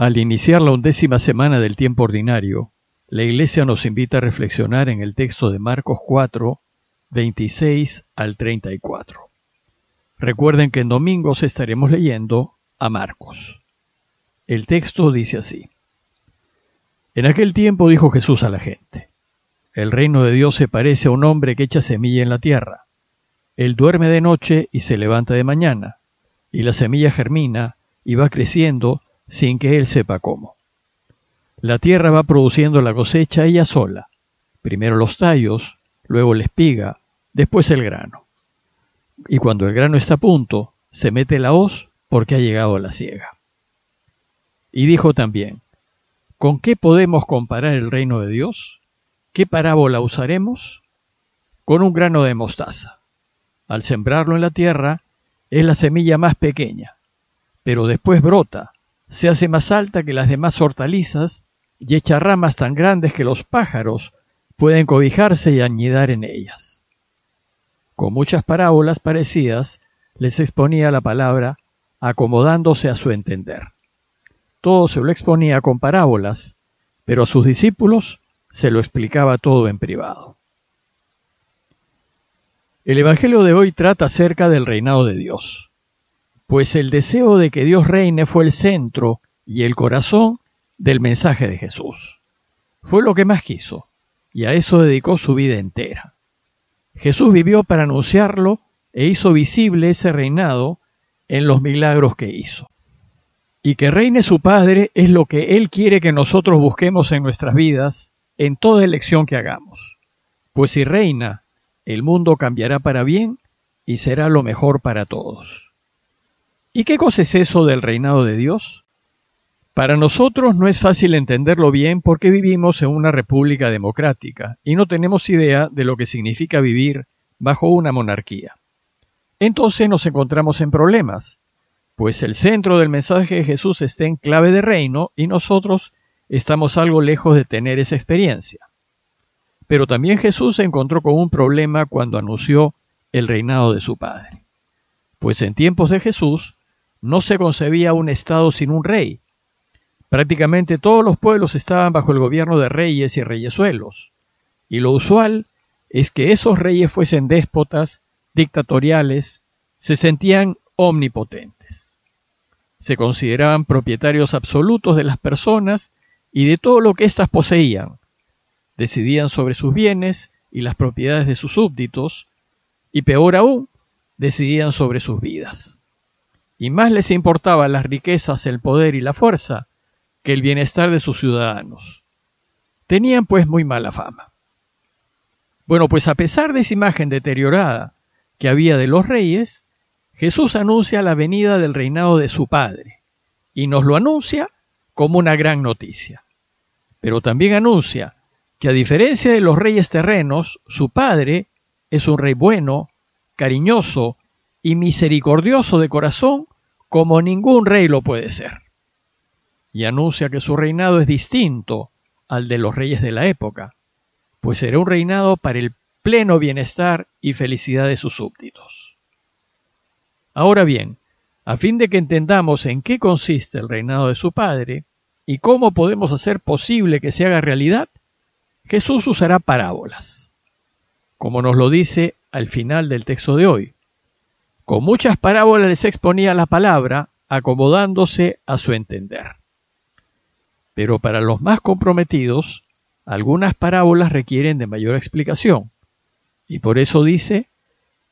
Al iniciar la undécima semana del tiempo ordinario, la Iglesia nos invita a reflexionar en el texto de Marcos 4, 26 al 34. Recuerden que en domingos estaremos leyendo a Marcos. El texto dice así. En aquel tiempo dijo Jesús a la gente, El reino de Dios se parece a un hombre que echa semilla en la tierra. Él duerme de noche y se levanta de mañana, y la semilla germina y va creciendo sin que él sepa cómo. La tierra va produciendo la cosecha ella sola, primero los tallos, luego la espiga, después el grano. Y cuando el grano está a punto, se mete la hoz porque ha llegado la siega. Y dijo también, ¿con qué podemos comparar el reino de Dios? ¿Qué parábola usaremos? Con un grano de mostaza. Al sembrarlo en la tierra, es la semilla más pequeña, pero después brota se hace más alta que las demás hortalizas y echa ramas tan grandes que los pájaros pueden cobijarse y añidar en ellas. Con muchas parábolas parecidas les exponía la palabra acomodándose a su entender. Todo se lo exponía con parábolas, pero a sus discípulos se lo explicaba todo en privado. El Evangelio de hoy trata acerca del reinado de Dios pues el deseo de que Dios reine fue el centro y el corazón del mensaje de Jesús. Fue lo que más quiso, y a eso dedicó su vida entera. Jesús vivió para anunciarlo e hizo visible ese reinado en los milagros que hizo. Y que reine su Padre es lo que Él quiere que nosotros busquemos en nuestras vidas en toda elección que hagamos. Pues si reina, el mundo cambiará para bien y será lo mejor para todos. ¿Y qué cosa es eso del reinado de Dios? Para nosotros no es fácil entenderlo bien porque vivimos en una república democrática y no tenemos idea de lo que significa vivir bajo una monarquía. Entonces nos encontramos en problemas, pues el centro del mensaje de Jesús está en clave de reino y nosotros estamos algo lejos de tener esa experiencia. Pero también Jesús se encontró con un problema cuando anunció el reinado de su Padre. Pues en tiempos de Jesús, no se concebía un Estado sin un rey. Prácticamente todos los pueblos estaban bajo el gobierno de reyes y reyesuelos, y lo usual es que esos reyes fuesen déspotas, dictatoriales, se sentían omnipotentes. Se consideraban propietarios absolutos de las personas y de todo lo que éstas poseían. Decidían sobre sus bienes y las propiedades de sus súbditos, y peor aún, decidían sobre sus vidas y más les importaban las riquezas, el poder y la fuerza que el bienestar de sus ciudadanos. Tenían pues muy mala fama. Bueno, pues a pesar de esa imagen deteriorada que había de los reyes, Jesús anuncia la venida del reinado de su Padre, y nos lo anuncia como una gran noticia. Pero también anuncia que a diferencia de los reyes terrenos, su Padre es un rey bueno, cariñoso y misericordioso de corazón como ningún rey lo puede ser. Y anuncia que su reinado es distinto al de los reyes de la época, pues será un reinado para el pleno bienestar y felicidad de sus súbditos. Ahora bien, a fin de que entendamos en qué consiste el reinado de su Padre y cómo podemos hacer posible que se haga realidad, Jesús usará parábolas, como nos lo dice al final del texto de hoy, con muchas parábolas les exponía la palabra, acomodándose a su entender. Pero para los más comprometidos, algunas parábolas requieren de mayor explicación, y por eso dice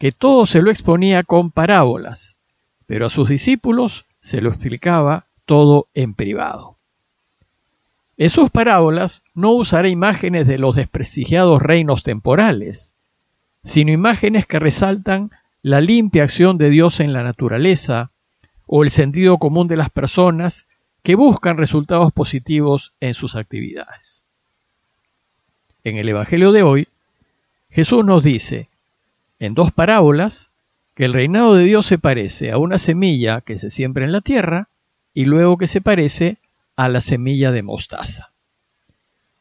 que todo se lo exponía con parábolas, pero a sus discípulos se lo explicaba todo en privado. En sus parábolas no usará imágenes de los desprestigiados reinos temporales, sino imágenes que resaltan la limpia acción de Dios en la naturaleza o el sentido común de las personas que buscan resultados positivos en sus actividades. En el Evangelio de hoy, Jesús nos dice, en dos parábolas, que el reinado de Dios se parece a una semilla que se siembra en la tierra y luego que se parece a la semilla de mostaza.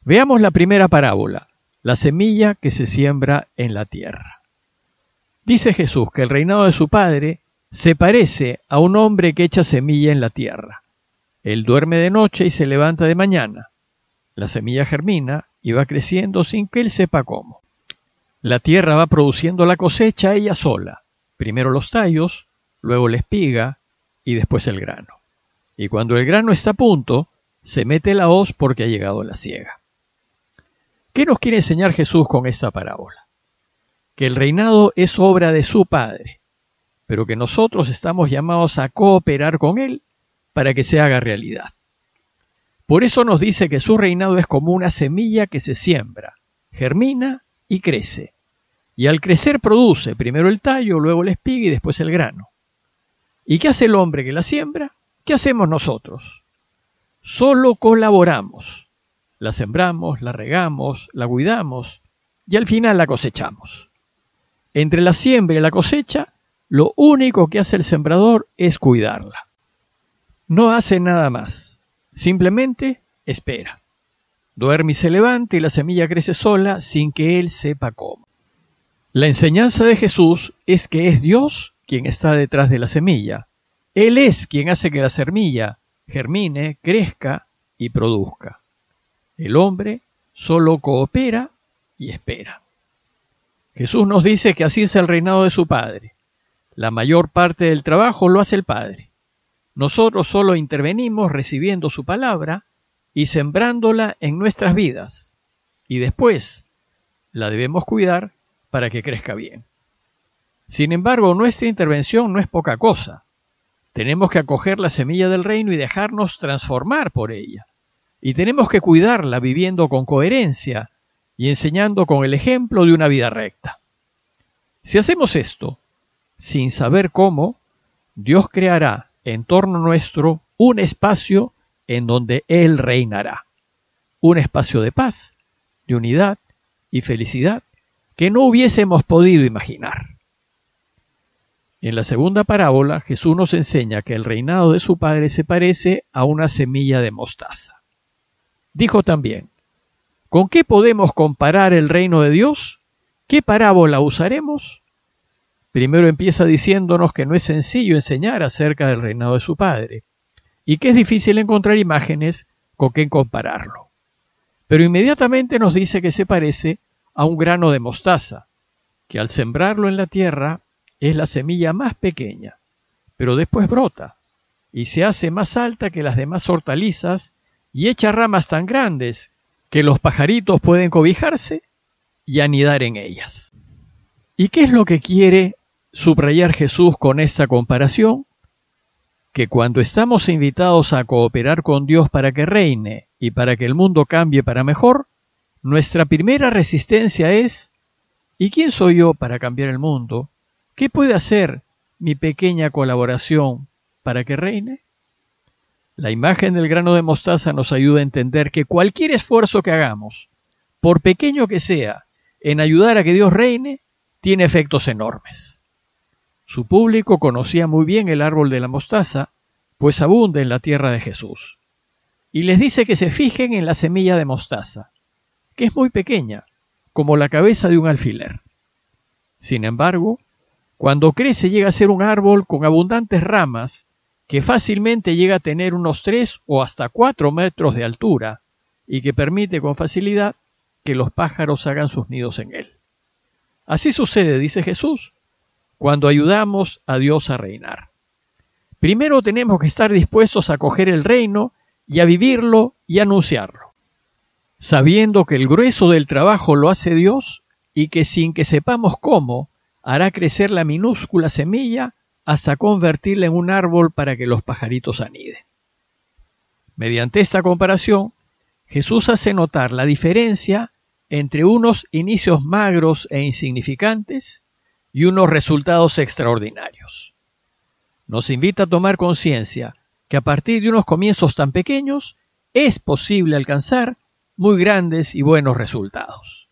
Veamos la primera parábola, la semilla que se siembra en la tierra. Dice Jesús que el reinado de su Padre se parece a un hombre que echa semilla en la tierra. Él duerme de noche y se levanta de mañana. La semilla germina y va creciendo sin que él sepa cómo. La tierra va produciendo la cosecha ella sola, primero los tallos, luego la espiga y después el grano. Y cuando el grano está a punto, se mete la hoz porque ha llegado la siega. ¿Qué nos quiere enseñar Jesús con esta parábola? Que el reinado es obra de su Padre, pero que nosotros estamos llamados a cooperar con Él para que se haga realidad. Por eso nos dice que su reinado es como una semilla que se siembra, germina y crece. Y al crecer produce primero el tallo, luego la espiga y después el grano. ¿Y qué hace el hombre que la siembra? ¿Qué hacemos nosotros? Solo colaboramos la sembramos, la regamos, la cuidamos y al final la cosechamos. Entre la siembra y la cosecha, lo único que hace el sembrador es cuidarla. No hace nada más, simplemente espera. Duerme y se levanta y la semilla crece sola sin que él sepa cómo. La enseñanza de Jesús es que es Dios quien está detrás de la semilla. Él es quien hace que la semilla germine, crezca y produzca. El hombre solo coopera y espera. Jesús nos dice que así es el reinado de su Padre. La mayor parte del trabajo lo hace el Padre. Nosotros solo intervenimos recibiendo su palabra y sembrándola en nuestras vidas. Y después la debemos cuidar para que crezca bien. Sin embargo, nuestra intervención no es poca cosa. Tenemos que acoger la semilla del reino y dejarnos transformar por ella y tenemos que cuidarla viviendo con coherencia y enseñando con el ejemplo de una vida recta. Si hacemos esto, sin saber cómo, Dios creará en torno nuestro un espacio en donde Él reinará. Un espacio de paz, de unidad y felicidad que no hubiésemos podido imaginar. En la segunda parábola, Jesús nos enseña que el reinado de su Padre se parece a una semilla de mostaza. Dijo también, ¿con qué podemos comparar el reino de Dios? ¿Qué parábola usaremos? Primero empieza diciéndonos que no es sencillo enseñar acerca del reinado de su Padre y que es difícil encontrar imágenes con qué compararlo. Pero inmediatamente nos dice que se parece a un grano de mostaza, que al sembrarlo en la tierra es la semilla más pequeña, pero después brota y se hace más alta que las demás hortalizas y echa ramas tan grandes que los pajaritos pueden cobijarse y anidar en ellas. ¿Y qué es lo que quiere subrayar Jesús con esta comparación? Que cuando estamos invitados a cooperar con Dios para que reine y para que el mundo cambie para mejor, nuestra primera resistencia es ¿y quién soy yo para cambiar el mundo? ¿Qué puede hacer mi pequeña colaboración para que reine? La imagen del grano de mostaza nos ayuda a entender que cualquier esfuerzo que hagamos, por pequeño que sea, en ayudar a que Dios reine, tiene efectos enormes. Su público conocía muy bien el árbol de la mostaza, pues abunda en la tierra de Jesús. Y les dice que se fijen en la semilla de mostaza, que es muy pequeña, como la cabeza de un alfiler. Sin embargo, cuando crece llega a ser un árbol con abundantes ramas que fácilmente llega a tener unos 3 o hasta 4 metros de altura y que permite con facilidad que los pájaros hagan sus nidos en él. Así sucede, dice Jesús, cuando ayudamos a Dios a reinar. Primero tenemos que estar dispuestos a coger el reino y a vivirlo y anunciarlo, sabiendo que el grueso del trabajo lo hace Dios y que sin que sepamos cómo, hará crecer la minúscula semilla hasta convertirla en un árbol para que los pajaritos aniden. Mediante esta comparación, Jesús hace notar la diferencia entre unos inicios magros e insignificantes y unos resultados extraordinarios. Nos invita a tomar conciencia que a partir de unos comienzos tan pequeños es posible alcanzar muy grandes y buenos resultados.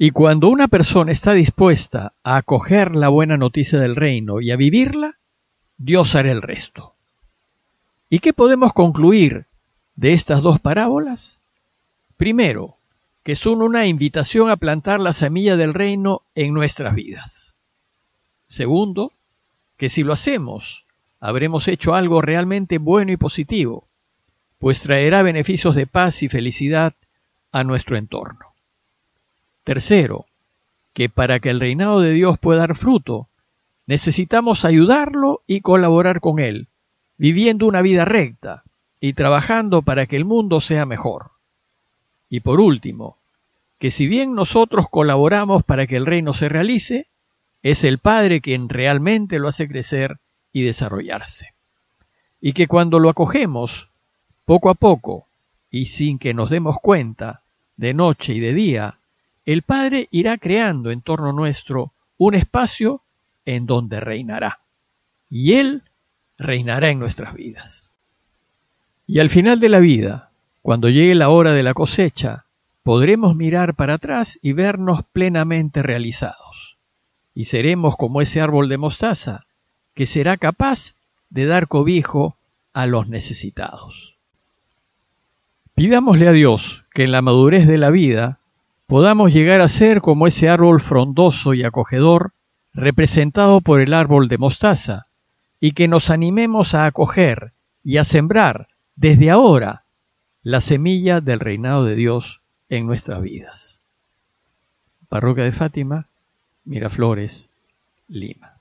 Y cuando una persona está dispuesta a acoger la buena noticia del reino y a vivirla, Dios hará el resto. ¿Y qué podemos concluir de estas dos parábolas? Primero, que son una invitación a plantar la semilla del reino en nuestras vidas. Segundo, que si lo hacemos, habremos hecho algo realmente bueno y positivo, pues traerá beneficios de paz y felicidad a nuestro entorno. Tercero, que para que el reinado de Dios pueda dar fruto, necesitamos ayudarlo y colaborar con él, viviendo una vida recta y trabajando para que el mundo sea mejor. Y por último, que si bien nosotros colaboramos para que el reino se realice, es el Padre quien realmente lo hace crecer y desarrollarse. Y que cuando lo acogemos, poco a poco, y sin que nos demos cuenta, de noche y de día, el Padre irá creando en torno nuestro un espacio en donde reinará. Y Él reinará en nuestras vidas. Y al final de la vida, cuando llegue la hora de la cosecha, podremos mirar para atrás y vernos plenamente realizados. Y seremos como ese árbol de mostaza, que será capaz de dar cobijo a los necesitados. Pidámosle a Dios que en la madurez de la vida podamos llegar a ser como ese árbol frondoso y acogedor representado por el árbol de mostaza, y que nos animemos a acoger y a sembrar desde ahora la semilla del reinado de Dios en nuestras vidas. Parroquia de Fátima, Miraflores, Lima.